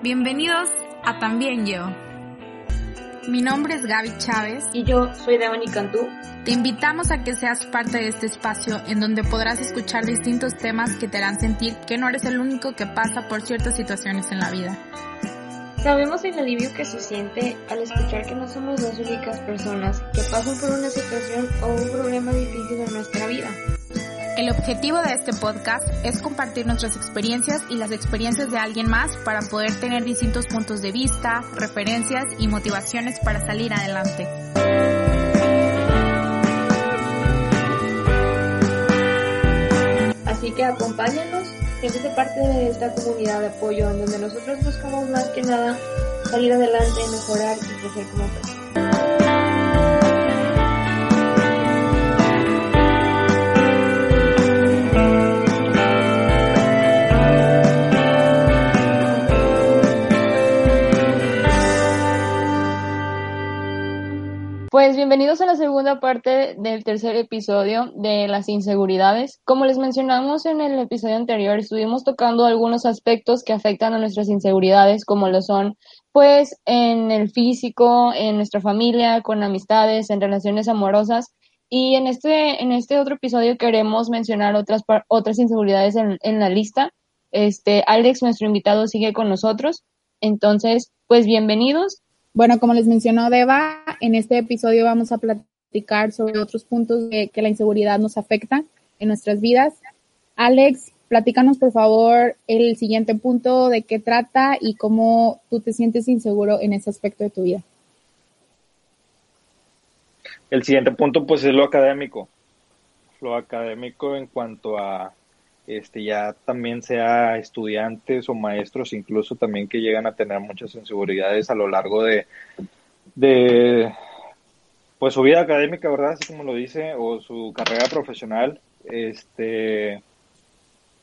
Bienvenidos a También Yo. Mi nombre es Gaby Chávez. Y yo soy Devani Cantú. Te invitamos a que seas parte de este espacio en donde podrás escuchar distintos temas que te harán sentir que no eres el único que pasa por ciertas situaciones en la vida. Sabemos el alivio que se siente al escuchar que no somos las únicas personas que pasan por una situación o un problema difícil en nuestra vida. El objetivo de este podcast es compartir nuestras experiencias y las experiencias de alguien más para poder tener distintos puntos de vista, referencias y motivaciones para salir adelante. Así que acompáñanos, siéntete parte de esta comunidad de apoyo en donde nosotros buscamos más que nada salir adelante, mejorar y crecer como personas. Pues bienvenidos a la segunda parte del tercer episodio de las inseguridades. Como les mencionamos en el episodio anterior, estuvimos tocando algunos aspectos que afectan a nuestras inseguridades, como lo son, pues, en el físico, en nuestra familia, con amistades, en relaciones amorosas. Y en este, en este otro episodio queremos mencionar otras, otras inseguridades en, en la lista. Este, Alex, nuestro invitado, sigue con nosotros. Entonces, pues bienvenidos bueno, como les mencionó Deva, en este episodio vamos a platicar sobre otros puntos de que la inseguridad nos afecta en nuestras vidas. Alex, platícanos por favor el siguiente punto de qué trata y cómo tú te sientes inseguro en ese aspecto de tu vida. El siguiente punto pues es lo académico. Lo académico en cuanto a este, ya también sea estudiantes o maestros, incluso también que llegan a tener muchas inseguridades a lo largo de, de pues su vida académica, ¿verdad? Así como lo dice, o su carrera profesional. Este,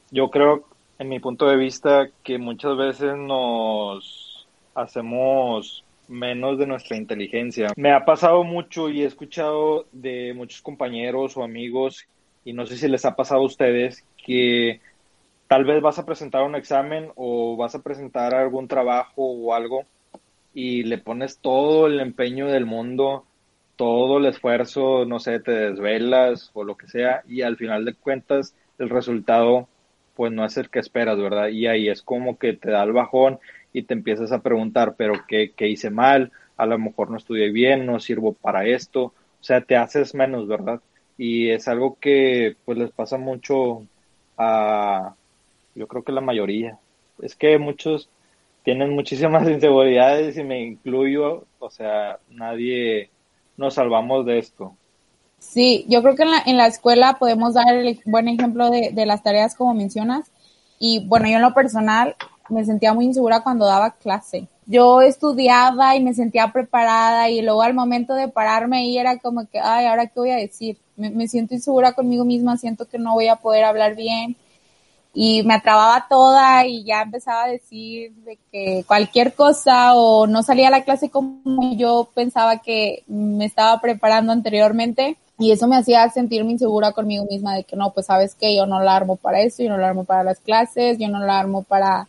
yo creo, en mi punto de vista, que muchas veces nos hacemos menos de nuestra inteligencia. Me ha pasado mucho y he escuchado de muchos compañeros o amigos, y no sé si les ha pasado a ustedes, que tal vez vas a presentar un examen o vas a presentar algún trabajo o algo y le pones todo el empeño del mundo, todo el esfuerzo, no sé, te desvelas o lo que sea y al final de cuentas el resultado pues no es el que esperas, ¿verdad? Y ahí es como que te da el bajón y te empiezas a preguntar, pero ¿qué, qué hice mal? A lo mejor no estudié bien, no sirvo para esto, o sea, te haces menos, ¿verdad? Y es algo que pues les pasa mucho a, yo creo que la mayoría. Es que muchos tienen muchísimas inseguridades y me incluyo, o sea, nadie nos salvamos de esto. Sí, yo creo que en la, en la escuela podemos dar el buen ejemplo de, de las tareas como mencionas. Y bueno, yo en lo personal me sentía muy insegura cuando daba clase. Yo estudiaba y me sentía preparada y luego al momento de pararme ahí era como que, ay, ¿ahora qué voy a decir? Me, me siento insegura conmigo misma, siento que no voy a poder hablar bien y me atrababa toda y ya empezaba a decir de que cualquier cosa o no salía a la clase como yo pensaba que me estaba preparando anteriormente. Y eso me hacía sentirme insegura conmigo misma de que no, pues sabes que yo no la armo para eso, yo no la armo para las clases, yo no la armo para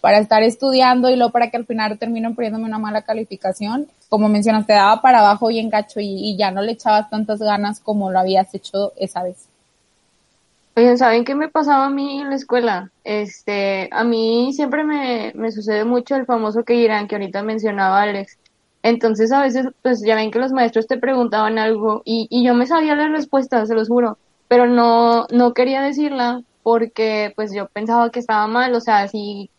para estar estudiando y luego para que al final termino poniéndome una mala calificación. Como mencionas, te daba para abajo y engacho y, y ya no le echabas tantas ganas como lo habías hecho esa vez. Oigan, ¿saben qué me pasaba a mí en la escuela? Este, a mí siempre me, me sucede mucho el famoso que dirán que ahorita mencionaba Alex. Entonces a veces, pues ya ven que los maestros te preguntaban algo y, y yo me sabía la respuesta, se los juro, pero no, no quería decirla porque pues yo pensaba que estaba mal, o sea, si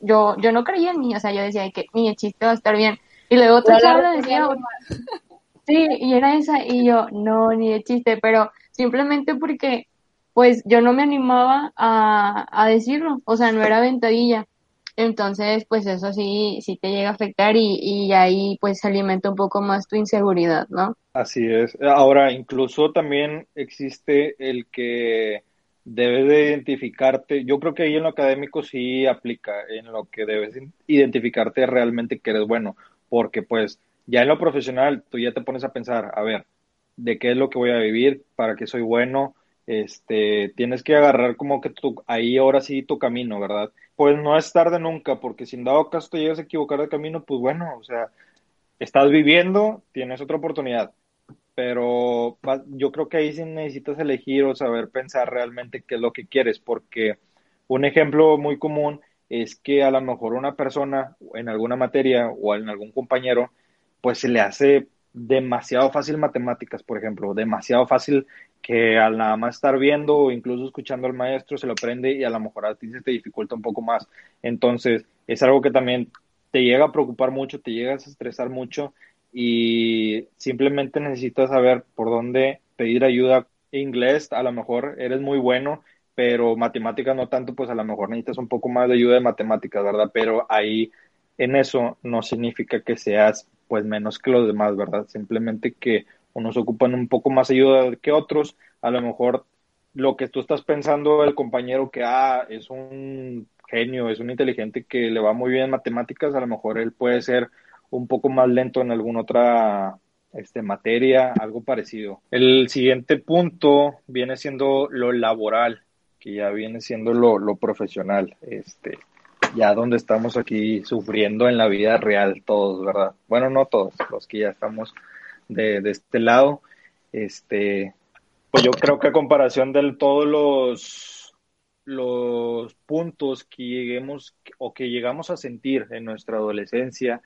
yo, yo no creía en mí, o sea, yo decía que ni el chiste va a estar bien. Y luego otra charla decía, sí, y era esa, y yo, no, ni de chiste, pero simplemente porque, pues, yo no me animaba a, a decirlo, o sea, no era ventadilla. Entonces, pues eso sí, sí te llega a afectar y, y ahí pues se alimenta un poco más tu inseguridad, ¿no? Así es. Ahora, incluso también existe el que debes de identificarte. Yo creo que ahí en lo académico sí aplica, en lo que debes identificarte realmente que eres bueno, porque pues ya en lo profesional tú ya te pones a pensar, a ver, de qué es lo que voy a vivir, para qué soy bueno, este, tienes que agarrar como que tu, ahí ahora sí tu camino, ¿verdad? Pues no es tarde nunca, porque si en dado caso te llegas a equivocar de camino, pues bueno, o sea, estás viviendo, tienes otra oportunidad, pero yo creo que ahí sí necesitas elegir o saber pensar realmente qué es lo que quieres, porque un ejemplo muy común es que a lo mejor una persona en alguna materia o en algún compañero, pues se le hace demasiado fácil matemáticas, por ejemplo, demasiado fácil que al nada más estar viendo o incluso escuchando al maestro se lo aprende y a lo mejor a ti se te dificulta un poco más. Entonces, es algo que también te llega a preocupar mucho, te llega a estresar mucho y simplemente necesitas saber por dónde pedir ayuda. Inglés, a lo mejor eres muy bueno, pero matemáticas no tanto, pues a lo mejor necesitas un poco más de ayuda de matemáticas, ¿verdad? Pero ahí en eso no significa que seas pues menos que los demás, ¿verdad? Simplemente que unos ocupan un poco más ayuda que otros, a lo mejor lo que tú estás pensando el compañero que ah, es un genio, es un inteligente que le va muy bien en matemáticas, a lo mejor él puede ser un poco más lento en alguna otra este, materia, algo parecido. El siguiente punto viene siendo lo laboral, que ya viene siendo lo, lo profesional. Este, ya donde estamos aquí sufriendo en la vida real todos, ¿verdad? Bueno, no todos, los que ya estamos de, de este lado, este, pues yo creo que a comparación de todos los, los puntos que lleguemos o que llegamos a sentir en nuestra adolescencia,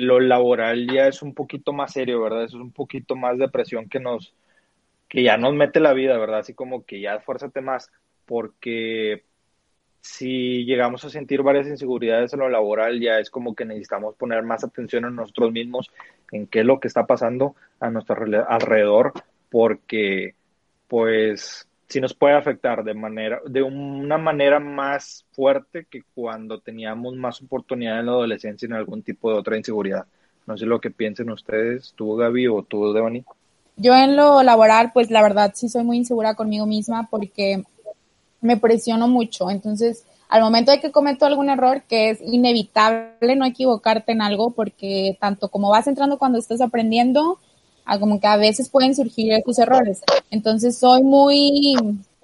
lo laboral ya es un poquito más serio, ¿verdad? es un poquito más de presión que nos, que ya nos mete la vida, ¿verdad? Así como que ya esfuérzate más, porque si llegamos a sentir varias inseguridades en lo laboral, ya es como que necesitamos poner más atención en nosotros mismos, en qué es lo que está pasando a nuestro alrededor, porque pues sí nos puede afectar de manera, de una manera más fuerte que cuando teníamos más oportunidad en la adolescencia en algún tipo de otra inseguridad. No sé lo que piensen ustedes, tú Gaby o tú Devani. Yo en lo laboral, pues la verdad sí soy muy insegura conmigo misma porque me presiono mucho. Entonces, al momento de que cometo algún error, que es inevitable no equivocarte en algo, porque tanto como vas entrando cuando estás aprendiendo, a como que a veces pueden surgir tus errores. Entonces, soy muy,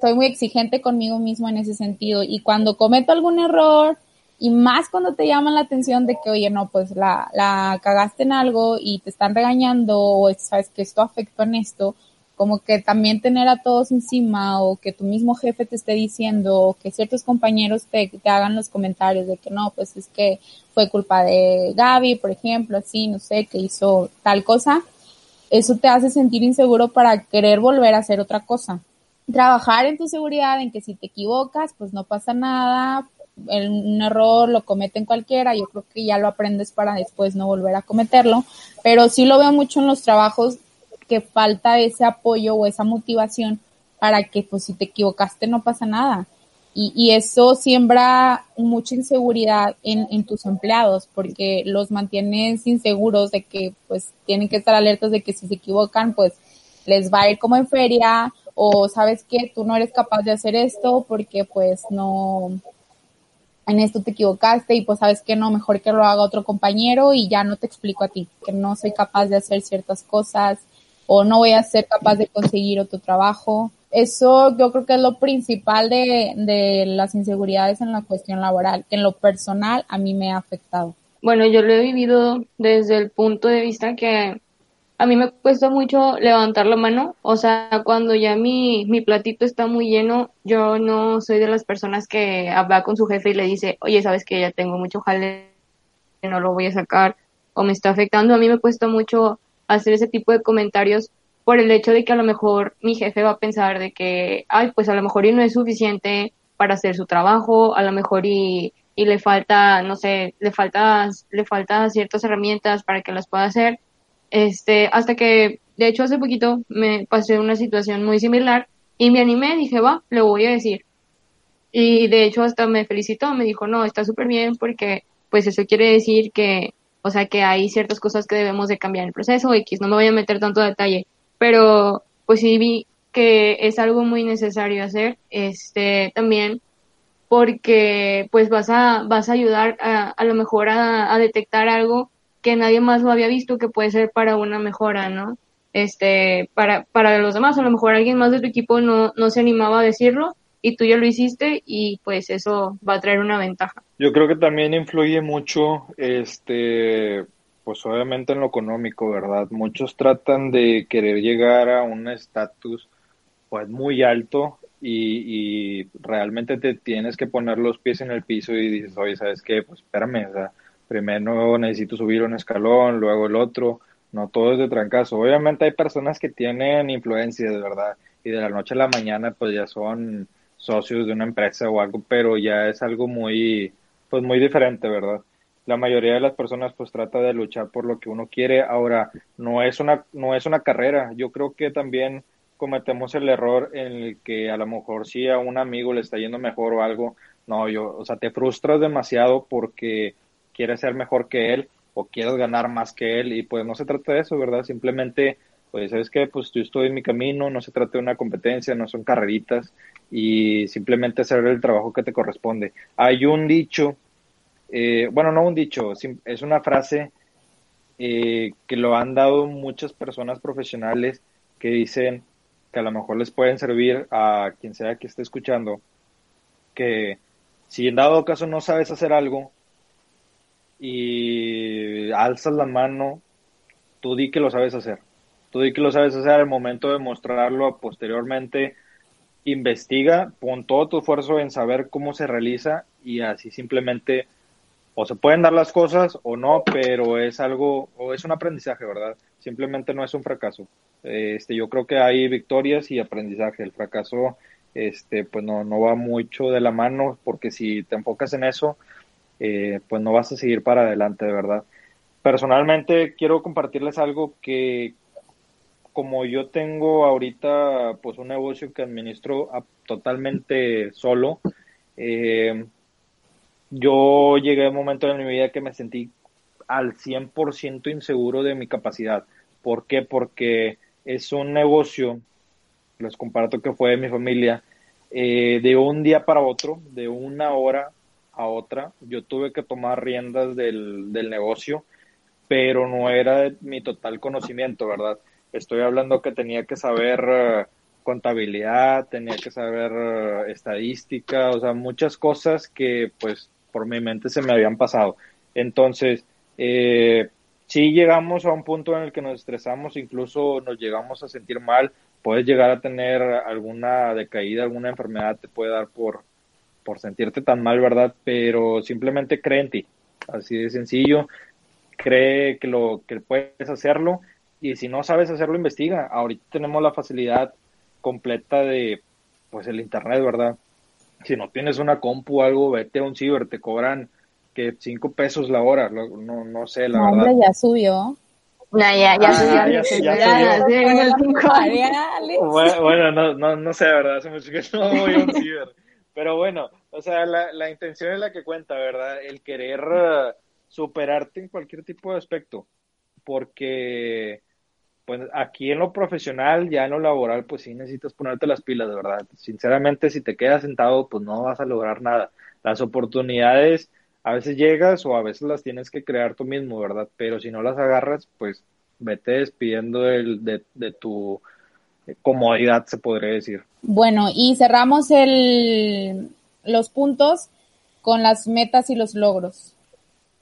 soy muy exigente conmigo mismo en ese sentido. Y cuando cometo algún error, y más cuando te llaman la atención de que, oye, no, pues la, la cagaste en algo y te están regañando, o sabes que esto afectó en esto, como que también tener a todos encima o que tu mismo jefe te esté diciendo o que ciertos compañeros te, te, hagan los comentarios de que no, pues es que fue culpa de Gaby, por ejemplo, así, no sé, que hizo tal cosa, eso te hace sentir inseguro para querer volver a hacer otra cosa. Trabajar en tu seguridad, en que si te equivocas, pues no pasa nada, un error lo cometen cualquiera, yo creo que ya lo aprendes para después no volver a cometerlo, pero sí lo veo mucho en los trabajos que falta ese apoyo o esa motivación para que pues si te equivocaste no pasa nada. Y, y eso siembra mucha inseguridad en, en tus empleados porque los mantienes inseguros de que pues tienen que estar alertas de que si se equivocan pues les va a ir como en feria o sabes que tú no eres capaz de hacer esto porque pues no, en esto te equivocaste y pues sabes que no, mejor que lo haga otro compañero y ya no te explico a ti, que no soy capaz de hacer ciertas cosas o no voy a ser capaz de conseguir otro trabajo. Eso yo creo que es lo principal de, de las inseguridades en la cuestión laboral, que en lo personal a mí me ha afectado. Bueno, yo lo he vivido desde el punto de vista que a mí me cuesta mucho levantar la mano, o sea, cuando ya mi, mi platito está muy lleno, yo no soy de las personas que habla con su jefe y le dice, oye, sabes que ya tengo mucho jale, no lo voy a sacar, o me está afectando, a mí me cuesta mucho hacer ese tipo de comentarios por el hecho de que a lo mejor mi jefe va a pensar de que, ay, pues a lo mejor y no es suficiente para hacer su trabajo, a lo mejor y, y le falta, no sé, le falta, le falta ciertas herramientas para que las pueda hacer. Este, hasta que, de hecho, hace poquito me pasé una situación muy similar y me animé, dije, va, le voy a decir. y de hecho hasta me felicitó, me dijo, no, está súper bien porque pues eso quiere decir que, o sea, que hay ciertas cosas que debemos de cambiar en el proceso, X, no me voy a meter tanto detalle, pero pues sí vi que es algo muy necesario hacer, este, también porque pues vas a, vas a ayudar a, a lo mejor a, detectar algo que nadie más lo había visto que puede ser para una mejora, ¿no? Este, para, para los demás, a lo mejor alguien más de tu equipo no, no se animaba a decirlo y tú ya lo hiciste y pues eso va a traer una ventaja. Yo creo que también influye mucho, este, pues obviamente en lo económico, ¿verdad? Muchos tratan de querer llegar a un estatus pues muy alto y, realmente te tienes que poner los pies en el piso y dices, oye, ¿sabes qué? Pues espérame, o sea, primero necesito subir un escalón, luego el otro, no todo es de trancazo. Obviamente hay personas que tienen influencia, de verdad, y de la noche a la mañana pues ya son socios de una empresa o algo, pero ya es algo muy, pues muy diferente, ¿verdad? La mayoría de las personas pues trata de luchar por lo que uno quiere. Ahora, no es una, no es una carrera. Yo creo que también cometemos el error en el que a lo mejor si a un amigo le está yendo mejor o algo, no, yo, o sea, te frustras demasiado porque quieres ser mejor que él o quieres ganar más que él y pues no se trata de eso, ¿verdad? Simplemente, pues sabes que pues yo estoy en mi camino, no se trata de una competencia, no son carreritas y simplemente hacer el trabajo que te corresponde. Hay un dicho, eh, bueno, no un dicho, es una frase eh, que lo han dado muchas personas profesionales que dicen que a lo mejor les pueden servir a quien sea que esté escuchando, que si en dado caso no sabes hacer algo, y alzas la mano, tú di que lo sabes hacer. Tú di que lo sabes hacer al momento de mostrarlo posteriormente. Investiga, pon todo tu esfuerzo en saber cómo se realiza y así simplemente o se pueden dar las cosas o no, pero es algo, o es un aprendizaje, ¿verdad? Simplemente no es un fracaso. Este, yo creo que hay victorias y aprendizaje. El fracaso, este, pues no, no va mucho de la mano, porque si te enfocas en eso, eh, pues no vas a seguir para adelante, de verdad. Personalmente quiero compartirles algo que como yo tengo ahorita pues un negocio que administro totalmente solo, eh, yo llegué a un momento en mi vida que me sentí al 100% inseguro de mi capacidad. ¿Por qué? Porque es un negocio, les comparto que fue de mi familia, eh, de un día para otro, de una hora a otra. Yo tuve que tomar riendas del, del negocio, pero no era mi total conocimiento, ¿verdad? Estoy hablando que tenía que saber eh, contabilidad, tenía que saber eh, estadística, o sea, muchas cosas que pues por mi mente se me habían pasado. Entonces, eh, si llegamos a un punto en el que nos estresamos, incluso nos llegamos a sentir mal, puedes llegar a tener alguna decaída, alguna enfermedad te puede dar por, por sentirte tan mal, ¿verdad? Pero simplemente cree en ti, así de sencillo, cree que lo que puedes hacerlo y si no sabes hacerlo, investiga. Ahorita tenemos la facilidad completa de, pues, el internet, ¿verdad? Si no tienes una compu o algo, vete a un ciber, te cobran que cinco pesos la hora, no, no sé, la verdad. ya subió. ya, ya, subió. Bueno, no, no, no sé, ¿verdad? Hace mucho que no voy a un ciber. Pero bueno, o sea, la, la intención es la que cuenta, ¿verdad? El querer uh, superarte en cualquier tipo de aspecto. Porque, pues aquí en lo profesional, ya en lo laboral, pues sí necesitas ponerte las pilas, ¿verdad? Sinceramente, si te quedas sentado, pues no vas a lograr nada. Las oportunidades a veces llegas o a veces las tienes que crear tú mismo, ¿verdad? Pero si no las agarras, pues vete despidiendo de, de tu comodidad, se podría decir. Bueno, y cerramos el, los puntos con las metas y los logros,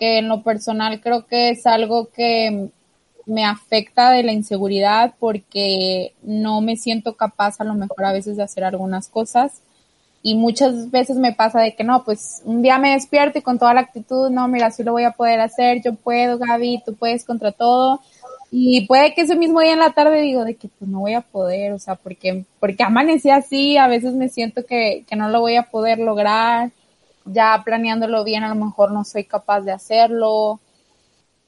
que en lo personal creo que es algo que me afecta de la inseguridad porque no me siento capaz a lo mejor a veces de hacer algunas cosas. Y muchas veces me pasa de que no, pues un día me despierto y con toda la actitud, no, mira, sí lo voy a poder hacer, yo puedo, Gaby, tú puedes contra todo. Y puede que ese mismo día en la tarde digo de que pues no voy a poder, o sea, porque, porque amanecí así, a veces me siento que, que no lo voy a poder lograr, ya planeándolo bien a lo mejor no soy capaz de hacerlo,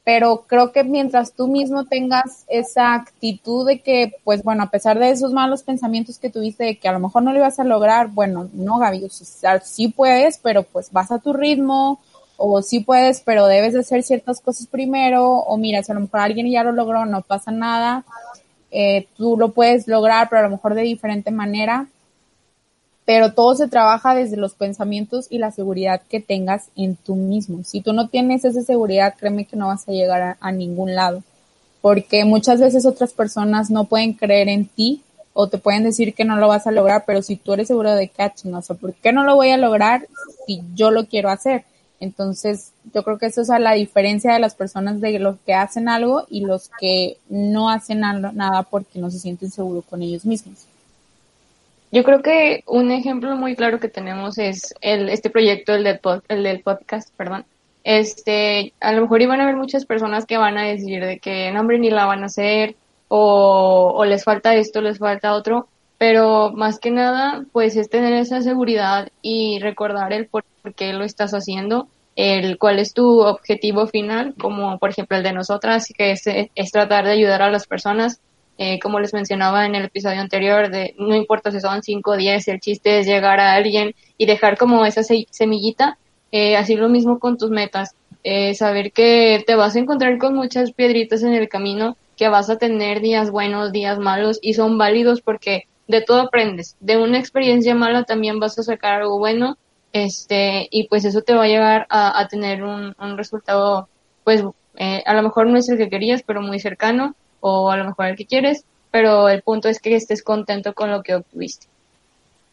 pero creo que mientras tú mismo tengas esa actitud de que, pues bueno, a pesar de esos malos pensamientos que tuviste de que a lo mejor no lo ibas a lograr, bueno, no, Gaby, o sea, sí puedes, pero pues vas a tu ritmo, o sí puedes, pero debes de hacer ciertas cosas primero, o mira, si a lo mejor alguien ya lo logró, no pasa nada, eh, tú lo puedes lograr, pero a lo mejor de diferente manera, pero todo se trabaja desde los pensamientos y la seguridad que tengas en tú mismo. Si tú no tienes esa seguridad, créeme que no vas a llegar a, ningún lado, porque muchas veces otras personas no pueden creer en ti o te pueden decir que no lo vas a lograr, pero si tú eres seguro de que, ah, o sea, ¿por qué no lo voy a lograr si yo lo quiero hacer? Entonces, yo creo que eso es la diferencia de las personas de los que hacen algo y los que no hacen nada porque no se sienten seguros con ellos mismos. Yo creo que un ejemplo muy claro que tenemos es el, este proyecto, el del, el del podcast, perdón. Este, a lo mejor iban a haber muchas personas que van a decir de que, no, hombre, ni la van a hacer, o, o les falta esto, les falta otro, pero más que nada, pues es tener esa seguridad y recordar el por qué lo estás haciendo, el cuál es tu objetivo final, como por ejemplo el de nosotras, que es, es tratar de ayudar a las personas eh, como les mencionaba en el episodio anterior, de no importa si son 5 o 10, el chiste es llegar a alguien y dejar como esa semillita, eh, así lo mismo con tus metas, eh, saber que te vas a encontrar con muchas piedritas en el camino, que vas a tener días buenos, días malos y son válidos porque de todo aprendes, de una experiencia mala también vas a sacar algo bueno, este, y pues eso te va a llevar a, tener un, un resultado, pues a lo mejor no es el que querías, pero muy cercano o a lo mejor el que quieres, pero el punto es que estés contento con lo que obtuviste.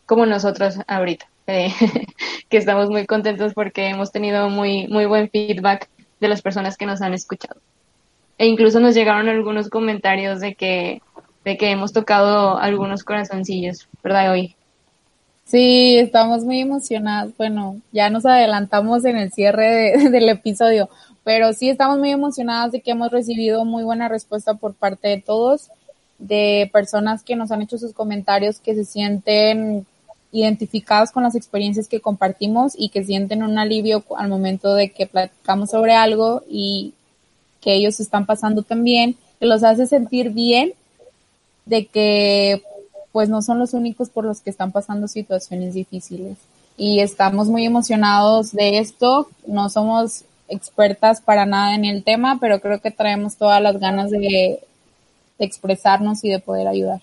Como nosotros ahorita, eh, que estamos muy contentos porque hemos tenido muy, muy buen feedback de las personas que nos han escuchado. E incluso nos llegaron algunos comentarios de que, de que hemos tocado algunos corazoncillos, ¿verdad, hoy? Sí, estamos muy emocionados. Bueno, ya nos adelantamos en el cierre del episodio, pero sí estamos muy emocionadas de que hemos recibido muy buena respuesta por parte de todos, de personas que nos han hecho sus comentarios que se sienten identificados con las experiencias que compartimos y que sienten un alivio al momento de que platicamos sobre algo y que ellos están pasando también, que los hace sentir bien de que pues no son los únicos por los que están pasando situaciones difíciles. Y estamos muy emocionados de esto, no somos expertas para nada en el tema, pero creo que traemos todas las ganas de, expresarnos y de poder ayudar.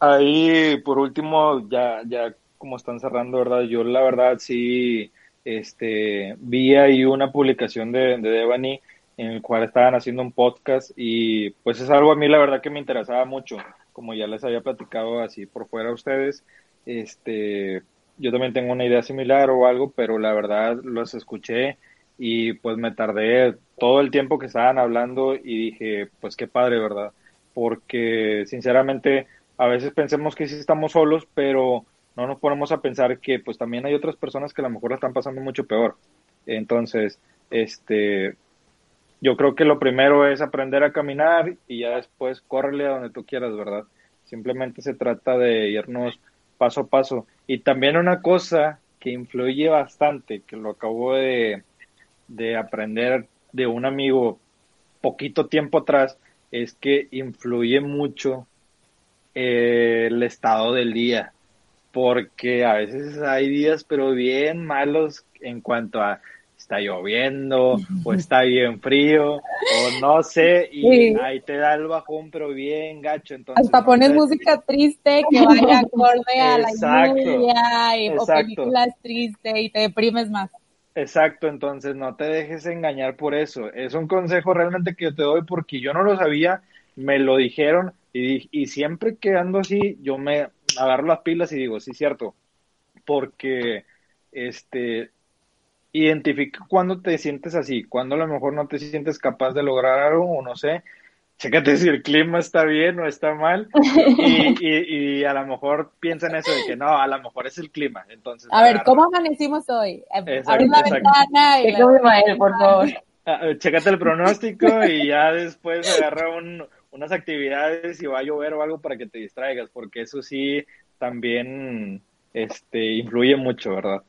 Ahí, por último, ya, ya como están cerrando, ¿verdad? Yo la verdad sí, este, vi ahí una publicación de, de Devani en el cual estaban haciendo un podcast y pues es algo a mí la verdad que me interesaba mucho, como ya les había platicado así por fuera a ustedes, este, yo también tengo una idea similar o algo, pero la verdad los escuché y pues me tardé todo el tiempo que estaban hablando y dije, pues qué padre, ¿verdad? Porque sinceramente a veces pensemos que sí estamos solos, pero no nos ponemos a pensar que pues también hay otras personas que a lo mejor la están pasando mucho peor. Entonces, este, yo creo que lo primero es aprender a caminar y ya después córrele a donde tú quieras, ¿verdad? Simplemente se trata de irnos paso a paso. Y también una cosa que influye bastante, que lo acabo de, de aprender de un amigo poquito tiempo atrás es que influye mucho eh, el estado del día, porque a veces hay días pero bien malos en cuanto a está lloviendo o está bien frío o no sé y ahí te da el bajón pero bien gacho entonces hasta pones música triste que vaya acorde a la lluvia y, o películas tristes y te deprimes más Exacto, entonces no te dejes engañar por eso. Es un consejo realmente que yo te doy porque yo no lo sabía, me lo dijeron y, y siempre que ando así, yo me agarro las pilas y digo, sí, cierto, porque este identifica cuando te sientes así, cuando a lo mejor no te sientes capaz de lograr algo o no sé, chécate si el clima está bien o está mal y, y, a lo mejor piensan eso de que no, a lo mejor es el clima. Entonces, a ver, ¿cómo amanecimos hoy? Abre la ventana y la... por favor. Ah, eh, chécate el pronóstico y ya después agarra un, unas actividades y va a llover o algo para que te distraigas, porque eso sí también este, influye mucho, ¿verdad?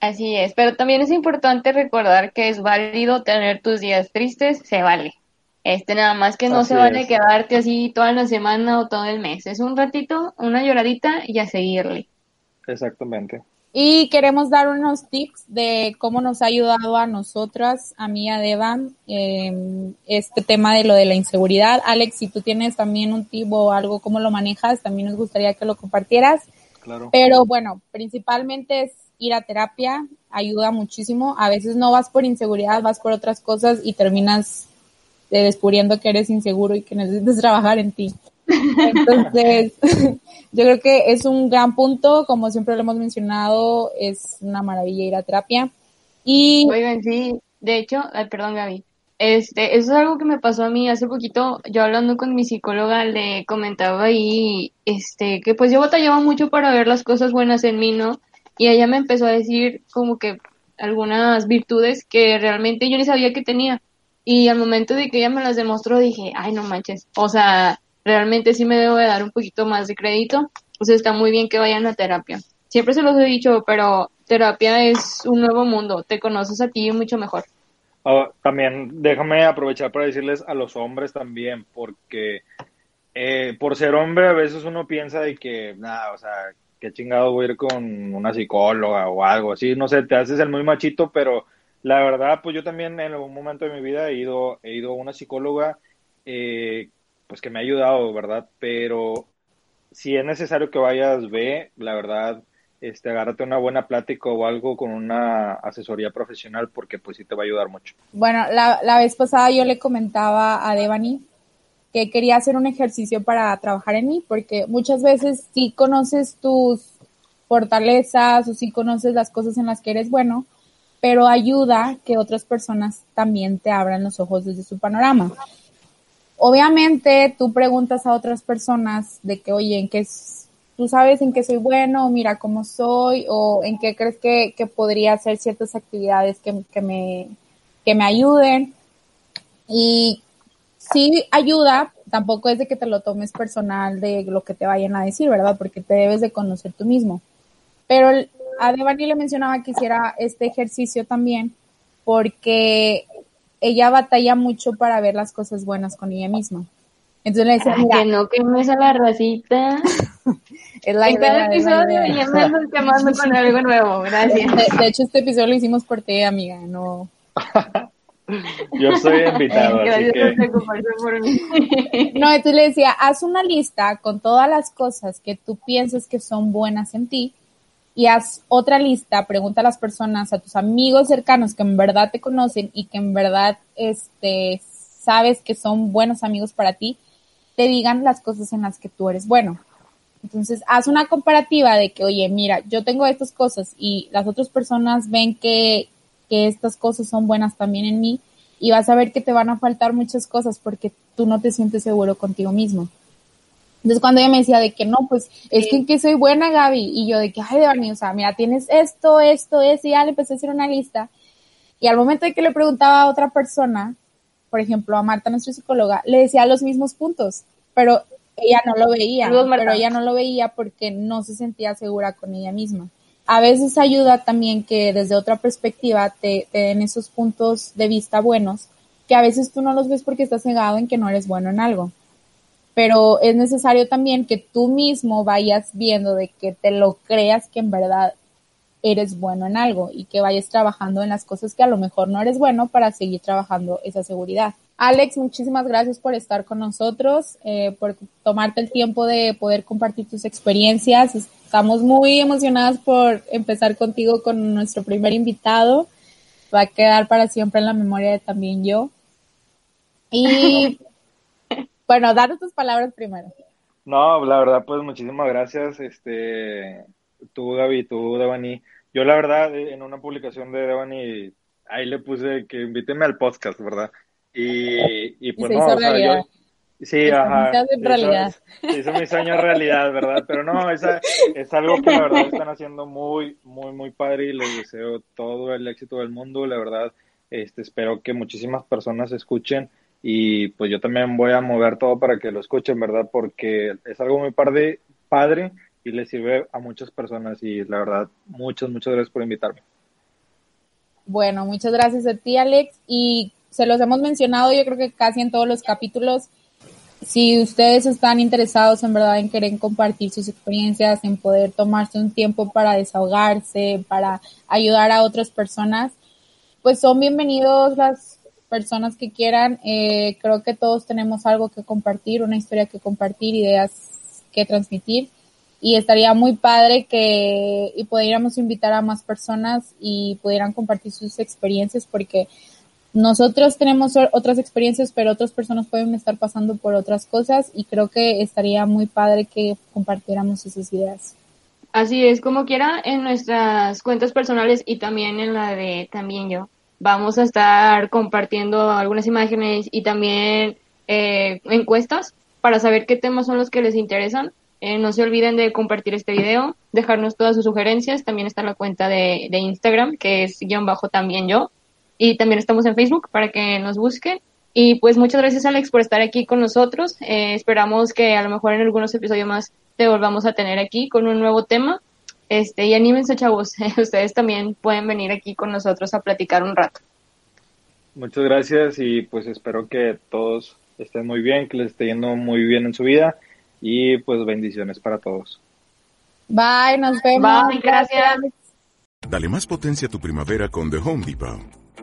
Así es, pero también es importante recordar que es válido tener tus días tristes, se vale. Este, nada más que no Así se vale es. quedarte así toda la semana o todo el mes. Es un ratito, una lloradita y a seguirle. Exactamente. Y queremos dar unos tips de cómo nos ha ayudado a nosotras, a mí, a Deva, eh, este tema de lo de la inseguridad. Alex, si tú tienes también un tip o algo, cómo lo manejas, también nos gustaría que lo compartieras. Claro. Pero bueno, principalmente es ir a terapia, ayuda muchísimo. A veces no vas por inseguridad, vas por otras cosas y terminas eh, descubriendo que eres inseguro y que necesitas trabajar en ti. Entonces, yo creo que es un gran punto, como siempre lo hemos mencionado, es una maravilla ir a terapia. Y sí, de hecho, ay, perdón Gaby, este, eso es algo que me pasó a mí hace poquito, yo hablando con mi psicóloga le comentaba ahí, este, que pues yo batallaba mucho para ver las cosas buenas en mí, ¿no? Y ella me empezó a decir como que algunas virtudes que realmente yo ni sabía que tenía. Y al momento de que ella me las demostró dije, ay, no manches, o sea, realmente sí me debo de dar un poquito más de crédito, o sea, está muy bien que vayan a terapia. Siempre se los he dicho, pero terapia es un nuevo mundo, te conoces a ti mucho mejor. Ah, también déjame aprovechar para decirles a los hombres también, porque eh, por ser hombre a veces uno piensa de que, nada, o sea, qué chingado voy a ir con una psicóloga o algo así, no sé, te haces el muy machito, pero la verdad, pues yo también en algún momento de mi vida he ido, he ido a una psicóloga, eh, pues que me ha ayudado, ¿verdad? Pero si es necesario que vayas, ve, la verdad, este, agárrate una buena plática o algo con una asesoría profesional porque pues sí te va a ayudar mucho. bueno, la, la vez pasada yo le comentaba a Devani que quería hacer un ejercicio para trabajar en mí, porque muchas veces sí conoces tus fortalezas o sí conoces las cosas en las que eres bueno, pero ayuda que otras personas también te abran los ojos desde su panorama. Obviamente tú preguntas a otras personas de que, oye, ¿en qué tú sabes en qué soy bueno, mira cómo soy, o en qué crees que, que podría hacer ciertas actividades que, que me, que me ayuden. Y sí ayuda, tampoco es de que te lo tomes personal de lo que te vayan a decir, ¿verdad? Porque te debes de conocer tú mismo. Pero a Devani le mencionaba que hiciera este ejercicio también porque ella batalla mucho para ver las cosas buenas con ella misma. Entonces le decía, Ay, mira, que no quemes a la racita. es la en cada episodio idea. ya me andas quemando con algo nuevo, gracias. De, de hecho, este episodio lo hicimos por ti, amiga, no. Yo soy invitado, así Gracias que por mí. No, entonces le decía, haz una lista con todas las cosas que tú piensas que son buenas en ti y haz otra lista, pregunta a las personas, a tus amigos cercanos que en verdad te conocen y que en verdad este sabes que son buenos amigos para ti, te digan las cosas en las que tú eres bueno. Entonces, haz una comparativa de que, oye, mira, yo tengo estas cosas y las otras personas ven que, que estas cosas son buenas también en mí y vas a ver que te van a faltar muchas cosas porque tú no te sientes seguro contigo mismo. Entonces cuando ella me decía de que no, pues es que soy buena Gaby y yo de que, ay Devani, o sea, mira, tienes esto, esto, esto y ya le empecé a hacer una lista y al momento de que le preguntaba a otra persona, por ejemplo a Marta, nuestra psicóloga, le decía los mismos puntos, pero ella no lo veía, Saludos, pero ella no lo veía porque no se sentía segura con ella misma. A veces ayuda también que desde otra perspectiva te, te den esos puntos de vista buenos, que a veces tú no los ves porque estás cegado en que no eres bueno en algo. Pero es necesario también que tú mismo vayas viendo de que te lo creas que en verdad eres bueno en algo y que vayas trabajando en las cosas que a lo mejor no eres bueno para seguir trabajando esa seguridad. Alex, muchísimas gracias por estar con nosotros, eh, por tomarte el tiempo de poder compartir tus experiencias. Estamos muy emocionadas por empezar contigo con nuestro primer invitado. Va a quedar para siempre en la memoria de también yo. bueno, dar tus palabras primero. No, la verdad, pues muchísimas gracias, este, tú Gaby, tú Devani. Yo la verdad, eh, en una publicación de Devani, ahí le puse que invíteme al podcast, ¿verdad? Y, y pues se no, hizo o sea, yo, sí, ajá, hizo- realidad. se hizo mi sueño realidad, ¿verdad? Pero no, esa, es algo que la verdad están haciendo muy, muy, muy padre y les deseo todo el éxito del mundo, la verdad, este, espero que muchísimas personas escuchen y pues yo también voy a mover todo para que lo escuchen, ¿verdad? Porque es algo muy padre, padre y le sirve a muchas personas y la verdad, muchas, muchas gracias por invitarme. Bueno, muchas gracias a ti, Alex. Y se los hemos mencionado, yo creo que casi en todos los capítulos. Si ustedes están interesados en verdad en querer compartir sus experiencias, en poder tomarse un tiempo para desahogarse, para ayudar a otras personas, pues son bienvenidos las personas que quieran. Eh, creo que todos tenemos algo que compartir, una historia que compartir, ideas que transmitir y estaría muy padre que y pudiéramos invitar a más personas y pudieran compartir sus experiencias porque nosotros tenemos otras experiencias, pero otras personas pueden estar pasando por otras cosas y creo que estaría muy padre que compartiéramos esas ideas. Así es, como quiera, en nuestras cuentas personales y también en la de también yo, vamos a estar compartiendo algunas imágenes y también eh, encuestas para saber qué temas son los que les interesan eh, no se olviden de compartir este video, dejarnos todas sus sugerencias. También está la cuenta de, Instagram, que es guion bajo también yo. Y también estamos en Facebook para que nos busquen. Y pues muchas gracias Alex por estar aquí con nosotros. Eh, esperamos que a lo mejor en algunos episodios más te volvamos a tener aquí con un nuevo tema. Este, y anímense chavos, ustedes también pueden venir aquí con nosotros a platicar un rato. Muchas gracias y pues espero que todos estén muy bien, que les esté yendo muy bien en su vida y pues bendiciones para todos. Bye, nos vemos. Bye, gracias. Dale más potencia a tu primavera con The Home Depot.